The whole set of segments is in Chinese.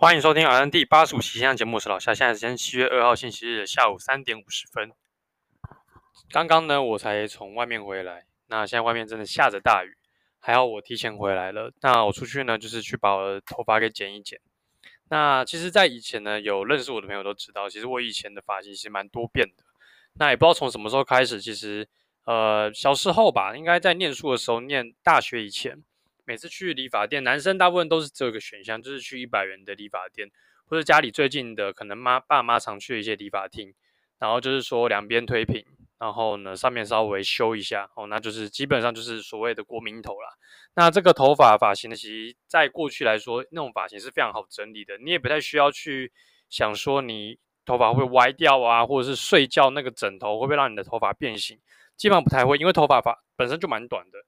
欢迎收听 RN 第八十五期线上节目，我是老夏。现在时间七月二号星期日下午三点五十分。刚刚呢，我才从外面回来。那现在外面真的下着大雨，还好我提前回来了。那我出去呢，就是去把我的头发给剪一剪。那其实，在以前呢，有认识我的朋友都知道，其实我以前的发型其实蛮多变的。那也不知道从什么时候开始，其实呃，小时候吧，应该在念书的时候，念大学以前。每次去理发店，男生大部分都是只有一个选项，就是去一百元的理发店，或者家里最近的，可能妈爸妈常去的一些理发厅，然后就是说两边推平，然后呢上面稍微修一下，哦，那就是基本上就是所谓的国民头啦。那这个头发发型呢，其实在过去来说，那种发型是非常好整理的，你也不太需要去想说你头发会歪掉啊，或者是睡觉那个枕头会不会让你的头发变形，基本上不太会，因为头发发本身就蛮短的。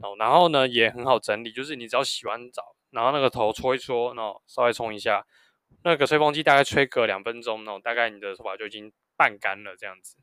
哦，然后呢也很好整理，就是你只要洗完澡，然后那个头搓一搓，然后稍微冲一下，那个吹风机大概吹个两分钟，然后大概你的头发就已经半干了这样子。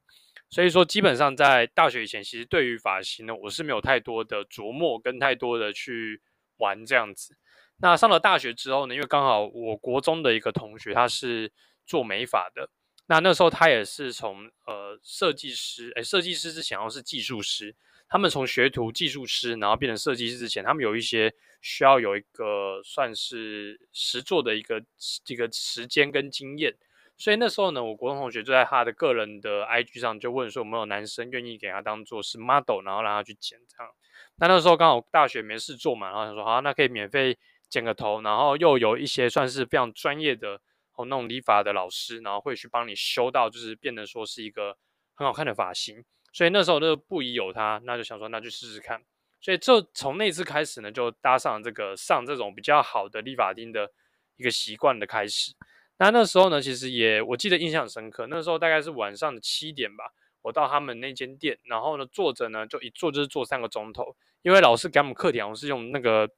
所以说，基本上在大学以前，其实对于发型呢，我是没有太多的琢磨跟太多的去玩这样子。那上了大学之后呢，因为刚好我国中的一个同学他是做美发的，那那时候他也是从呃设计师，诶设计师之前好像是技术师。他们从学徒、技术师，然后变成设计师之前，他们有一些需要有一个算是实作的一个这个时间跟经验，所以那时候呢，我国中同学就在他的个人的 IG 上就问说，有没有男生愿意给他当做是 model，然后让他去剪这样。那那时候刚好大学没事做嘛，然后他说好，那可以免费剪个头，然后又有一些算是非常专业的哦那种理发的老师，然后会去帮你修到，就是变得说是一个很好看的发型。所以那时候就不疑有他，那就想说，那就试试看。所以就从那次开始呢，就搭上这个上这种比较好的理发厅的一个习惯的开始。那那时候呢，其实也我记得印象深刻。那时候大概是晚上的七点吧，我到他们那间店，然后呢坐着呢，就一坐就是坐三个钟头，因为老师给我们课题好像是用那个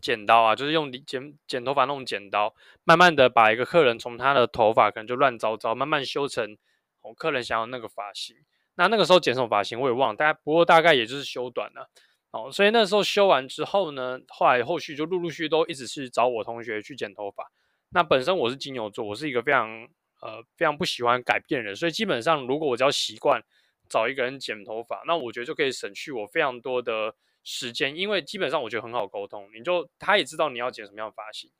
剪刀啊，就是用剪剪头发那种剪刀，慢慢的把一个客人从他的头发可能就乱糟糟，慢慢修成我客人想要那个发型。那那个时候剪什么发型我也忘了，大概不过大概也就是修短了，哦，所以那时候修完之后呢，后来后续就陆陆续续都一直是找我同学去剪头发。那本身我是金牛座，我是一个非常呃非常不喜欢改变人，所以基本上如果我只要习惯找一个人剪头发，那我觉得就可以省去我非常多的时间，因为基本上我觉得很好沟通，你就他也知道你要剪什么样的发型，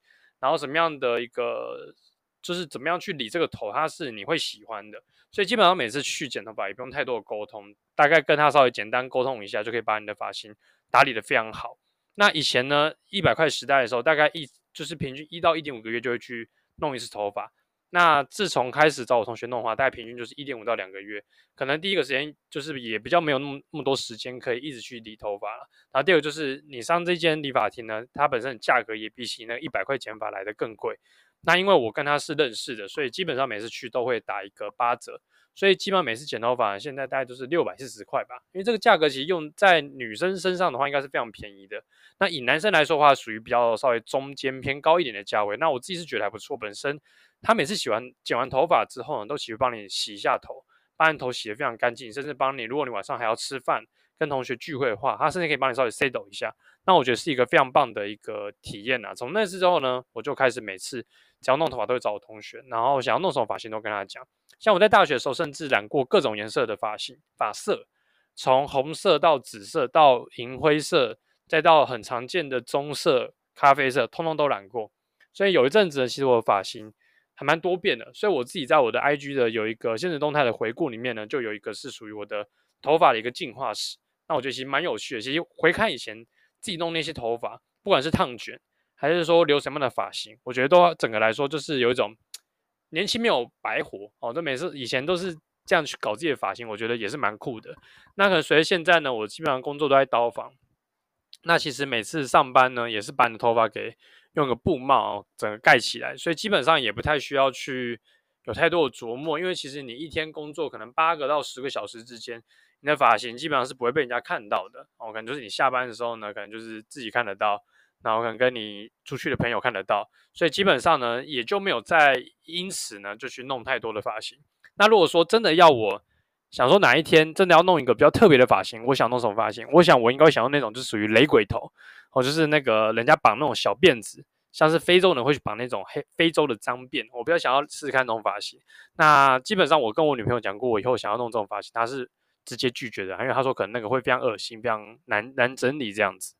然后什么样的一个。就是怎么样去理这个头，它是你会喜欢的，所以基本上每次去剪头发也不用太多的沟通，大概跟他稍微简单沟通一下，就可以把你的发型打理得非常好。那以前呢，一百块时代的时候，大概一就是平均一到一点五个月就会去弄一次头发。那自从开始找我同学弄的话，大概平均就是一点五到两个月。可能第一个时间就是也比较没有那么那么多时间可以一直去理头发了。然后第二个就是你上这间理发厅呢，它本身价格也比起那一百块剪发来的更贵。那因为我跟他是认识的，所以基本上每次去都会打一个八折，所以基本上每次剪头发现在大概都是六百四十块吧。因为这个价格其实用在女生身上的话，应该是非常便宜的。那以男生来说的话，属于比较稍微中间偏高一点的价位。那我自己是觉得还不错。本身他每次洗完剪完头发之后呢，都喜欢帮你洗一下头，把你头洗得非常干净，甚至帮你，如果你晚上还要吃饭跟同学聚会的话，他甚至可以帮你稍微 settle 一下。那我觉得是一个非常棒的一个体验啊。从那次之后呢，我就开始每次。只要弄头发都会找我同学，然后想要弄什么发型都跟他讲。像我在大学的时候，甚至染过各种颜色的发型、发色，从红色到紫色到银灰色，再到很常见的棕色、咖啡色，通通都染过。所以有一阵子呢，其实我的发型还蛮多变的。所以我自己在我的 IG 的有一个现实动态的回顾里面呢，就有一个是属于我的头发的一个进化史。那我觉得其实蛮有趣的。其实回看以前自己弄那些头发，不管是烫卷。还是说留什么样的发型，我觉得都整个来说就是有一种年轻没有白活哦。这每次以前都是这样去搞自己的发型，我觉得也是蛮酷的。那可能随着现在呢，我基本上工作都在刀房，那其实每次上班呢，也是把你的头发给用个布帽，整个盖起来，所以基本上也不太需要去有太多的琢磨，因为其实你一天工作可能八个到十个小时之间，你的发型基本上是不会被人家看到的哦。可能就是你下班的时候呢，可能就是自己看得到。然后可能跟你出去的朋友看得到，所以基本上呢，也就没有再因此呢就去弄太多的发型。那如果说真的要我想说哪一天真的要弄一个比较特别的发型，我想弄什么发型？我想我应该想用那种就属于雷鬼头，哦，就是那个人家绑那种小辫子，像是非洲人会去绑那种黑非洲的脏辫，我比较想要试试看这种发型。那基本上我跟我女朋友讲过，我以后想要弄这种发型，她是直接拒绝的，因为她说可能那个会非常恶心，非常难难整理这样子。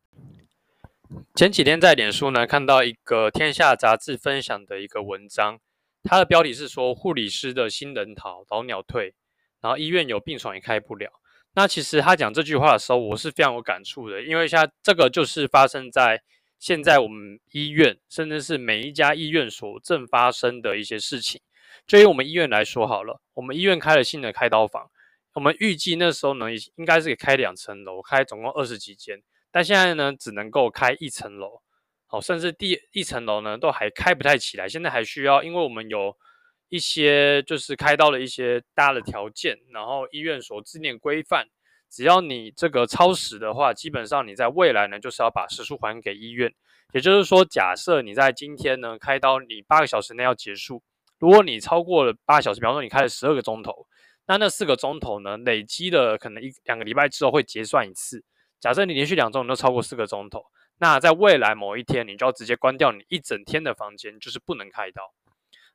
前几天在脸书呢看到一个天下杂志分享的一个文章，它的标题是说护理师的新人逃，老鸟退，然后医院有病床也开不了。那其实他讲这句话的时候，我是非常有感触的，因为像这个就是发生在现在我们医院，甚至是每一家医院所正发生的一些事情。就以我们医院来说好了，我们医院开了新的开刀房，我们预计那时候呢，应该是开两层楼，开总共二十几间，但现在呢，只能够开一层楼，好，甚至第一层楼呢都还开不太起来，现在还需要，因为我们有。一些就是开刀的一些大的条件，然后医院所制定规范，只要你这个超时的话，基本上你在未来呢就是要把时数还给医院。也就是说，假设你在今天呢开刀，你八个小时内要结束，如果你超过了八小时，比方说你开了十二个钟头，那那四个钟头呢累积的可能一两个礼拜之后会结算一次。假设你连续两周你都超过四个钟头，那在未来某一天你就要直接关掉你一整天的房间，就是不能开刀。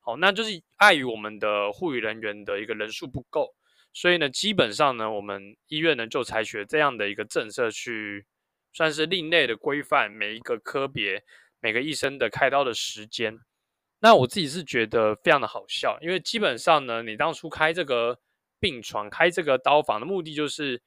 好，那就是碍于我们的护理人员的一个人数不够，所以呢，基本上呢，我们医院呢就采取了这样的一个政策，去算是另类的规范每一个科别每个医生的开刀的时间。那我自己是觉得非常的好笑，因为基本上呢，你当初开这个病床、开这个刀房的目的就是，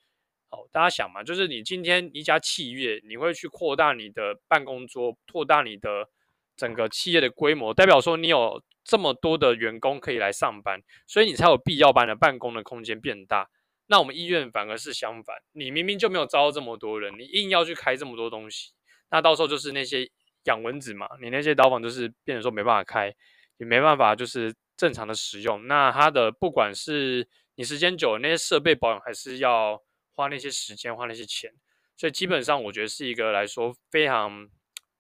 哦，大家想嘛，就是你今天一家企业，你会去扩大你的办公桌，扩大你的整个企业的规模，代表说你有。这么多的员工可以来上班，所以你才有必要把你的办公的空间变大。那我们医院反而是相反，你明明就没有招这么多人，你硬要去开这么多东西，那到时候就是那些养蚊子嘛，你那些刀房就是变成说没办法开，也没办法就是正常的使用。那它的不管是你时间久了，那些设备保养还是要花那些时间花那些钱，所以基本上我觉得是一个来说非常。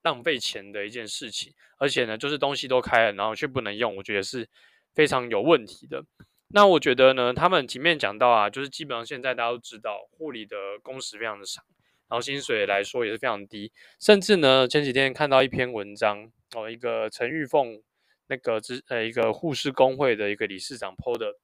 浪费钱的一件事情，而且呢，就是东西都开了，然后却不能用，我觉得是非常有问题的。那我觉得呢，他们前面讲到啊，就是基本上现在大家都知道，护理的工时非常的长，然后薪水来说也是非常低，甚至呢，前几天看到一篇文章哦，一个陈玉凤那个之呃一个护士工会的一个理事长 PO 的，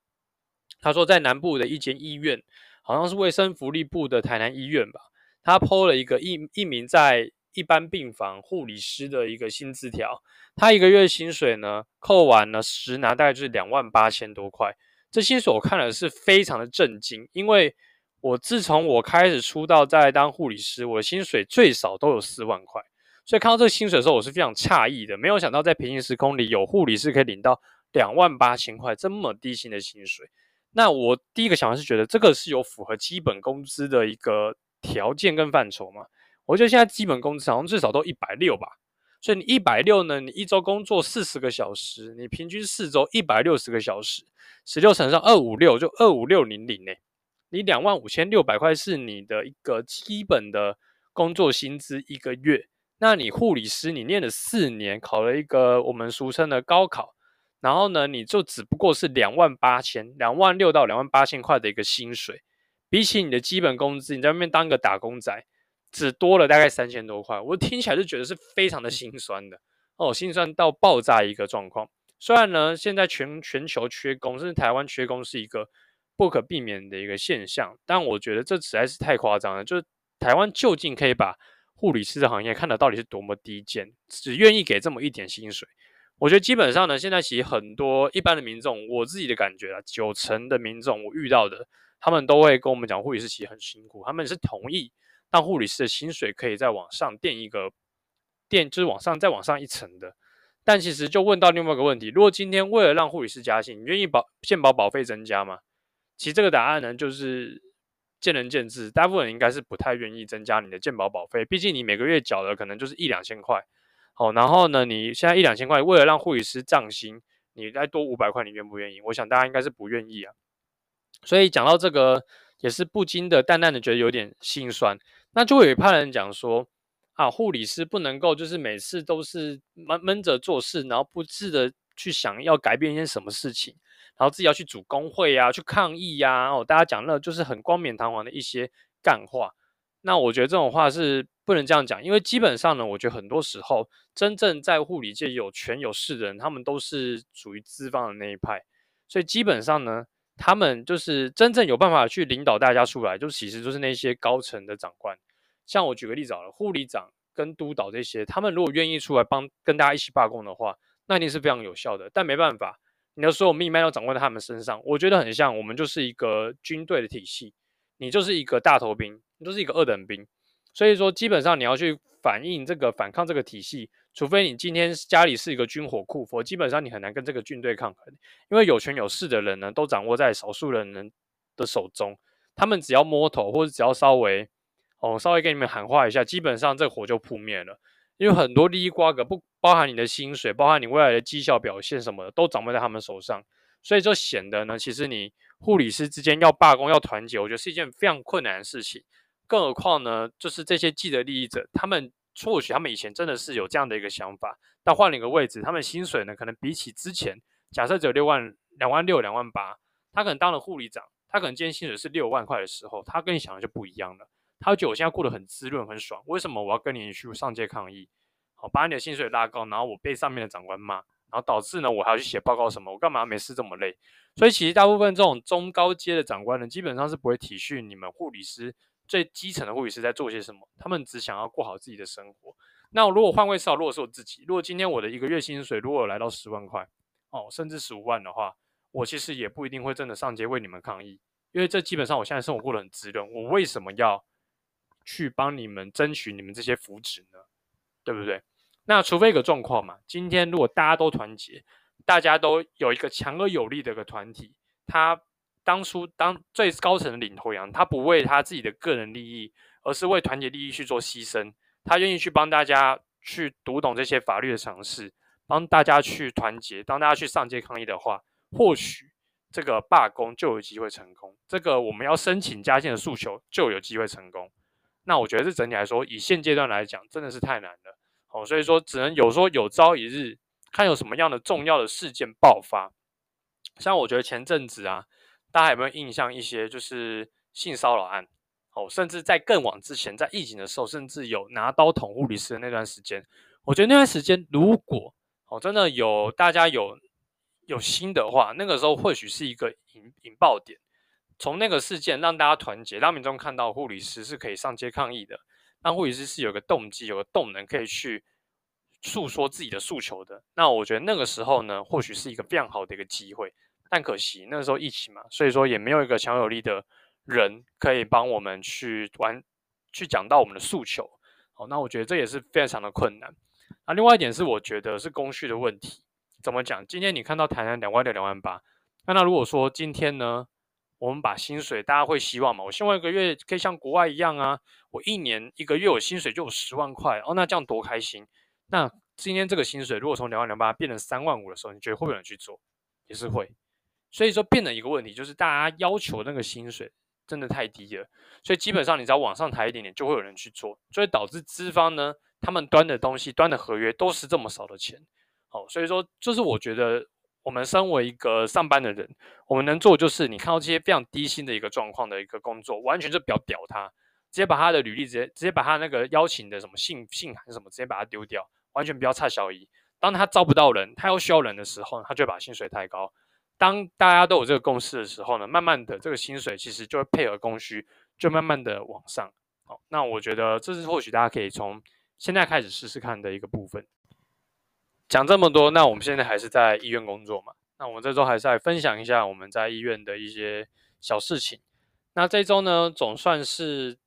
他说在南部的一间医院，好像是卫生福利部的台南医院吧，他 PO 了一个一一名在。一般病房护理师的一个薪资条，他一个月薪水呢，扣完了实拿大概就是两万八千多块。这薪水我看了是非常的震惊，因为我自从我开始出道在当护理师，我的薪水最少都有四万块，所以看到这个薪水的时候，我是非常诧异的，没有想到在平行时空里有护理师可以领到两万八千块这么低薪的薪水。那我第一个想法是觉得这个是有符合基本工资的一个条件跟范畴吗？我觉得现在基本工资好像最少都一百六吧，所以你一百六呢，你一周工作四十个小时，你平均四周一百六十个小时，十六乘上二五六就二五六零零呢，你两万五千六百块是你的一个基本的工作薪资一个月。那你护理师你念了四年，考了一个我们俗称的高考，然后呢，你就只不过是两万八千，两万六到两万八千块的一个薪水，比起你的基本工资，你在外面当个打工仔。只多了大概三千多块，我听起来就觉得是非常的心酸的哦，心酸到爆炸一个状况。虽然呢，现在全全球缺工，甚至台湾缺工是一个不可避免的一个现象，但我觉得这实在是太夸张了。就是台湾究竟可以把护理师的行业看得到底是多么低贱，只愿意给这么一点薪水？我觉得基本上呢，现在其实很多一般的民众，我自己的感觉啊，九成的民众我遇到的，他们都会跟我们讲，护理师其实很辛苦，他们是同意。让护理师的薪水可以再往上垫一个垫，就是往上再往上一层的。但其实就问到另外一个问题：如果今天为了让护理师加薪，你愿意保健保保费增加吗？其实这个答案呢，就是见仁见智。大部分人应该是不太愿意增加你的健保保费，毕竟你每个月缴的可能就是一两千块。好，然后呢，你现在一两千块，为了让护理师涨薪，你再多五百块，你愿不愿意？我想大家应该是不愿意啊。所以讲到这个。也是不禁的淡淡的觉得有点心酸，那就会有一派人讲说啊，护理师不能够就是每次都是闷闷着做事，然后不自的去想要改变一些什么事情，然后自己要去组工会、啊，去抗议呀、啊，哦，大家讲那就是很冠冕堂皇的一些干话。那我觉得这种话是不能这样讲，因为基本上呢，我觉得很多时候真正在护理界有权有势的人，他们都是属于资方的那一派，所以基本上呢，他们就是真正有办法去领导大家出来，就其实就是那些高层的长官。像我举个例子好了，护理长跟督导这些，他们如果愿意出来帮跟大家一起罢工的话，那一定是非常有效的。但没办法，你的所有命脉都掌握在他们身上。我觉得很像，我们就是一个军队的体系，你就是一个大头兵，你就是一个二等兵。所以说，基本上你要去反映这个反抗这个体系，除非你今天家里是一个军火库，否基本上你很难跟这个军队抗衡。因为有权有势的人呢，都掌握在少数人人的手中，他们只要摸头，或者只要稍微。哦，稍微给你们喊话一下，基本上这火就扑灭了。因为很多利益瓜葛，不包含你的薪水，包含你未来的绩效表现什么的，都掌握在他们手上。所以就显得呢，其实你护理师之间要罢工、要团结，我觉得是一件非常困难的事情。更何况呢，就是这些既得利益者，他们或许他们以前真的是有这样的一个想法，但换了一个位置，他们薪水呢，可能比起之前，假设只有六万、两万六、两万八，他可能当了护理长，他可能今天薪水是六万块的时候，他跟你想的就不一样了。他觉得我现在过得很滋润、很爽，为什么我要跟你去上街抗议？好，把你的薪水拉高，然后我被上面的长官骂，然后导致呢，我还要去写报告什么？我干嘛没事这么累？所以其实大部分这种中高阶的长官呢，基本上是不会体恤你们护理师最基层的护理师在做些什么，他们只想要过好自己的生活。那如果换位思考，如果是我自己，如果今天我的一个月薪水如果来到十万块哦，甚至十五万的话，我其实也不一定会真的上街为你们抗议，因为这基本上我现在生活过得很滋润，我为什么要？去帮你们争取你们这些福祉呢，对不对？那除非一个状况嘛，今天如果大家都团结，大家都有一个强而有力的一个团体，他当初当最高层的领头羊，他不为他自己的个人利益，而是为团结利益去做牺牲，他愿意去帮大家去读懂这些法律的常识，帮大家去团结，帮大家去上街抗议的话，或许这个罢工就有机会成功，这个我们要申请加薪的诉求就有机会成功。那我觉得这整体来说，以现阶段来讲，真的是太难了。哦，所以说只能有说有朝一日，看有什么样的重要的事件爆发。像我觉得前阵子啊，大家有没有印象一些就是性骚扰案？哦，甚至在更往之前，在疫情的时候，甚至有拿刀捅护理师的那段时间。我觉得那段时间，如果哦真的有大家有有心的话，那个时候或许是一个引引爆点。从那个事件让大家团结，让民众看到护理师是可以上街抗议的，让护理师是有个动机、有个动能可以去诉说自己的诉求的。那我觉得那个时候呢，或许是一个非常好的一个机会。但可惜那个时候疫情嘛，所以说也没有一个强有力的人可以帮我们去完去讲到我们的诉求。好，那我觉得这也是非常的困难。那另外一点是，我觉得是工序的问题。怎么讲？今天你看到台南两万六、两万八，那那如果说今天呢？我们把薪水，大家会希望嘛？我希望一个月可以像国外一样啊！我一年一个月我薪水就有十万块哦，那这样多开心！那今天这个薪水如果从两万两八变成三万五的时候，你觉得会不会有人去做？也是会。所以说变了一个问题，就是大家要求那个薪水真的太低了，所以基本上你只要往上抬一点点，就会有人去做，所以导致资方呢，他们端的东西、端的合约都是这么少的钱。好，所以说就是我觉得。我们身为一个上班的人，我们能做就是，你看到这些非常低薪的一个状况的一个工作，完全就不要屌他，直接把他的履历直接直接把他那个邀请的什么信信函什么直接把它丢掉，完全不要差小姨。当他招不到人，他又需要人的时候，他就把薪水抬高。当大家都有这个共识的时候呢，慢慢的这个薪水其实就会配合供需，就慢慢的往上。好，那我觉得这是或许大家可以从现在开始试试看的一个部分。讲这么多，那我们现在还是在医院工作嘛？那我们这周还是来分享一下我们在医院的一些小事情。那这周呢，总算是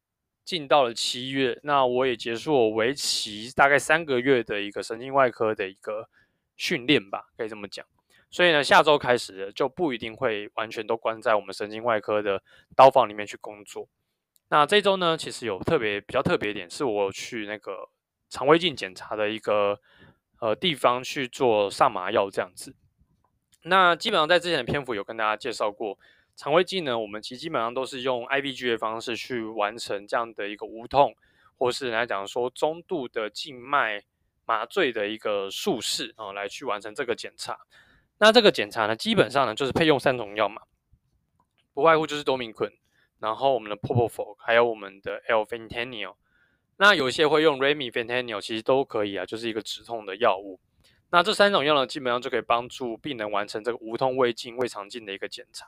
进到了七月，那我也结束我为期大概三个月的一个神经外科的一个训练吧，可以这么讲。所以呢，下周开始就不一定会完全都关在我们神经外科的刀房里面去工作。那这周呢，其实有特别比较特别一点，是我去那个肠胃镜检查的一个。呃，地方去做上麻药这样子，那基本上在之前的篇幅有跟大家介绍过，肠胃镜呢，我们其实基本上都是用 IVG 的方式去完成这样的一个无痛，或是来讲说中度的静脉麻醉的一个术式啊，来去完成这个检查。那这个检查呢，基本上呢就是配用三种药嘛，不外乎就是多明坤。然后我们的 Propofol，还有我们的 L-Fentanyl。那有些会用 Remifentanil，其实都可以啊，就是一个止痛的药物。那这三种药呢，基本上就可以帮助病人完成这个无痛胃镜、胃肠镜的一个检查。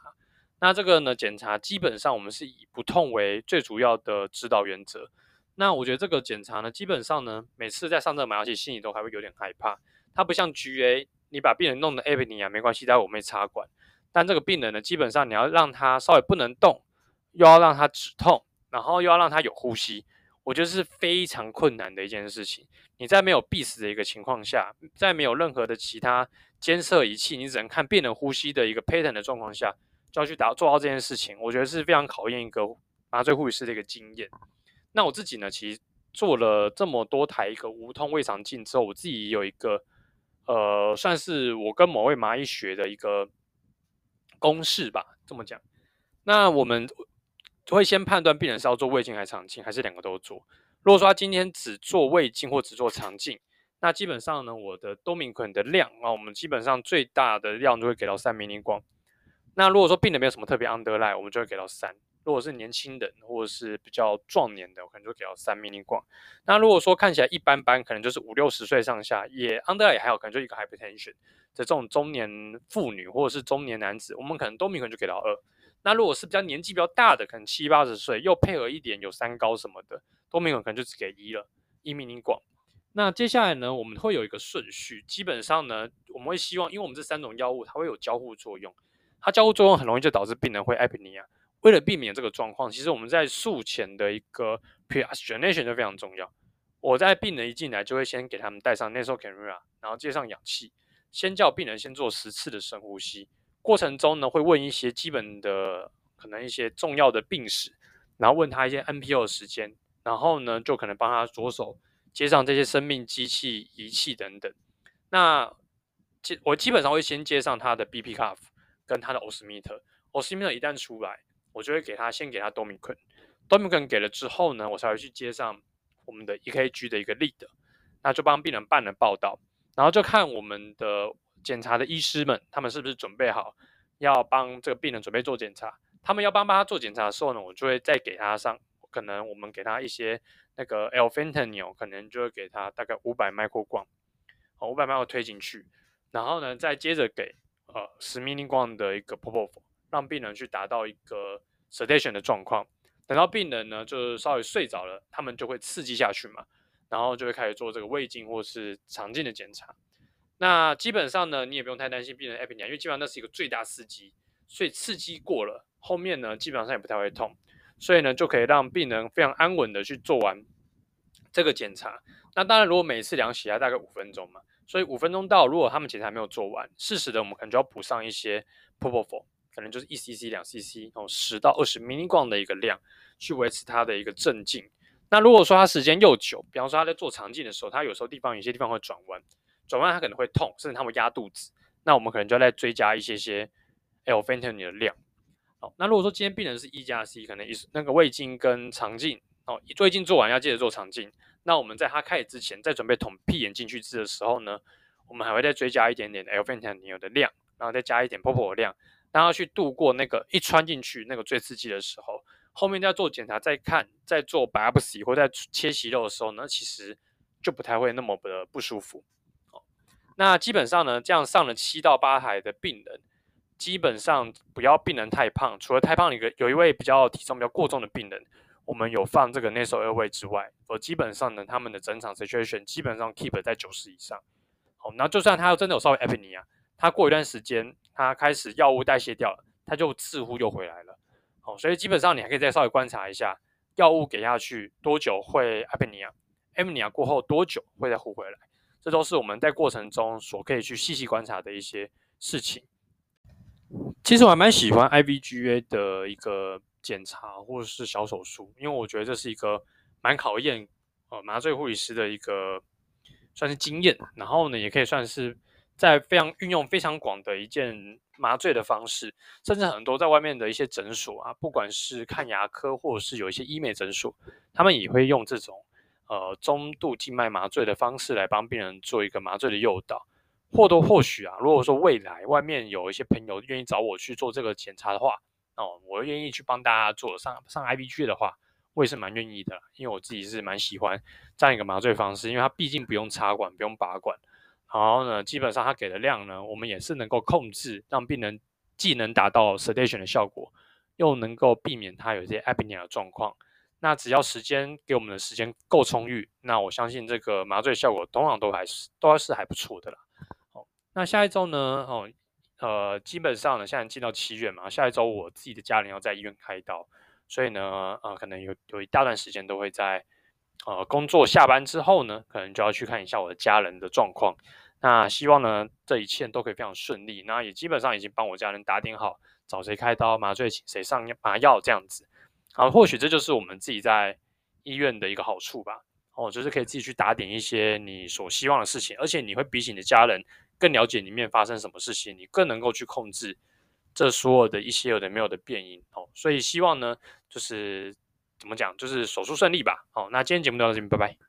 那这个呢，检查基本上我们是以不痛为最主要的指导原则。那我觉得这个检查呢，基本上呢，每次在上这个麻药剂，心里都还会有点害怕。它不像 GA，你把病人弄的 apnea 没关系，待会我们插管。但这个病人呢，基本上你要让他稍微不能动，又要让他止痛，然后又要让他有呼吸，我觉得是非常困难的一件事情。你在没有必死的一个情况下，在没有任何的其他监测仪器，你只能看病人呼吸的一个 pattern 的状况下，就要去达做到这件事情，我觉得是非常考验一个麻醉护理师的一个经验。那我自己呢，其实做了这么多台一个无痛胃肠镜之后，我自己有一个呃，算是我跟某位麻医学的一个公式吧，这么讲。那我们会先判断病人是要做胃镜还是肠镜，还是两个都做。如果说他今天只做胃镜或只做肠镜，那基本上呢，我的多明肯的量啊，我们基本上最大的量就会给到三迷你光。那如果说病人没有什么特别 underline，我们就会给到三。如果是年轻人或者是比较壮年的，我可能就给到三 mini 光。那如果说看起来一般般，可能就是五六十岁上下，也 under 也还好，可能就一个 hypertension 的这种中年妇女或者是中年男子，我们可能多米可能就给到二。那如果是比较年纪比较大的，可能七八十岁，又配合一点有三高什么的，多米可能就只给一了，一 mini 光。那接下来呢，我们会有一个顺序，基本上呢，我们会希望，因为我们这三种药物它会有交互作用，它交互作用很容易就导致病人会 apnea。为了避免这个状况，其实我们在术前的一个 pre-oxygenation 就非常重要。我在病人一进来就会先给他们戴上 nasal camera，然后接上氧气，先叫病人先做十次的深呼吸。过程中呢，会问一些基本的可能一些重要的病史，然后问他一些 NPO 的时间，然后呢就可能帮他左手接上这些生命机器仪器等等。那基我基本上会先接上他的 BP cuff 跟他的 Osmeter。Osmeter 一旦出来。我就会给他先给他多米肯，多米肯给了之后呢，我才会去接上我们的 EKG 的一个 lead，那就帮病人办了报道，然后就看我们的检查的医师们，他们是不是准备好要帮这个病人准备做检查。他们要帮帮他做检查的时候呢，我就会再给他上，可能我们给他一些那个 L-Fentanyl，可能就会给他大概五百 microgram，好，五百 m i c r o 推进去，然后呢，再接着给呃十 m i l i g r a 的一个 Propofol。让病人去达到一个 sedation 的状况，等到病人呢就是稍微睡着了，他们就会刺激下去嘛，然后就会开始做这个胃镜或是肠镜的检查。那基本上呢，你也不用太担心病人 apnea，因为基本上那是一个最大刺激，所以刺激过了，后面呢基本上也不太会痛，所以呢就可以让病人非常安稳的去做完这个检查。那当然，如果每次量血压大概五分钟嘛，所以五分钟到，如果他们检查还没有做完，适时的我们可能就要补上一些 propofol。可能就是一 cc 两 cc 哦，十到二十 m i l i g r a m 的一个量，去维持它的一个镇静。那如果说他时间又久，比方说他在做肠镜的时候，他有时候地方有些地方会转弯，转弯他可能会痛，甚至他会压肚子。那我们可能就要再追加一些些 l f e n t a n y 的量。好，那如果说今天病人是一加 C，可能那个胃镜跟肠镜哦，胃镜做完要接着做肠镜。那我们在他开始之前，在准备捅屁眼进去治的时候呢，我们还会再追加一点点 l f e n t a n y 的量，然后再加一点 p o p o 的量。然后去度过那个一穿进去那个最刺激的时候，后面再做检查、再看、再做 biopsy 或在切息肉的时候呢，其实就不太会那么的不舒服。哦，那基本上呢，这样上了七到八台的病人，基本上不要病人太胖，除了太胖一个有一位比较体重比较过重的病人，我们有放这个 nasal airway 之外，我基本上呢，他们的整场 situation 基本上 keep 在九十以上。好，那就算他真的有稍微 apnea。他过一段时间，他开始药物代谢掉了，他就似乎又回来了。好，所以基本上你还可以再稍微观察一下，药物给下去多久会 apnea，apnea 过后多久会再呼回来，这都是我们在过程中所可以去细细观察的一些事情。其实我还蛮喜欢 IVGA 的一个检查或者是小手术，因为我觉得这是一个蛮考验呃麻醉护理师的一个算是经验，然后呢也可以算是。在非常运用非常广的一件麻醉的方式，甚至很多在外面的一些诊所啊，不管是看牙科或者是有一些医美诊所，他们也会用这种呃中度静脉麻醉的方式来帮病人做一个麻醉的诱导。或多或许啊，如果说未来外面有一些朋友愿意找我去做这个检查的话，哦，我愿意去帮大家做上上 IBG 的话，我也是蛮愿意的，因为我自己是蛮喜欢这样一个麻醉方式，因为它毕竟不用插管，不用拔管，然后呢，基本上它给的量呢，我们也是能够控制，让病人既能达到 sedation 的效果，又能够避免他有一些 apnea 的状况。那只要时间给我们的时间够充裕，那我相信这个麻醉效果通常都还是都是还不错的啦。好，那下一周呢？哦，呃，基本上呢，现在进到七月嘛，下一周我自己的家人要在医院开刀，所以呢，呃，可能有有一大段时间都会在呃工作下班之后呢，可能就要去看一下我的家人的状况。那希望呢，这一切都可以非常顺利。那也基本上已经帮我家人打点好，找谁开刀，麻醉请谁上麻药这样子。好，或许这就是我们自己在医院的一个好处吧。哦，就是可以自己去打点一些你所希望的事情，而且你会比起你的家人更了解里面发生什么事情，你更能够去控制这所有的一些有的没有的变因。哦，所以希望呢，就是怎么讲，就是手术顺利吧。好，那今天节目就到这边，拜拜。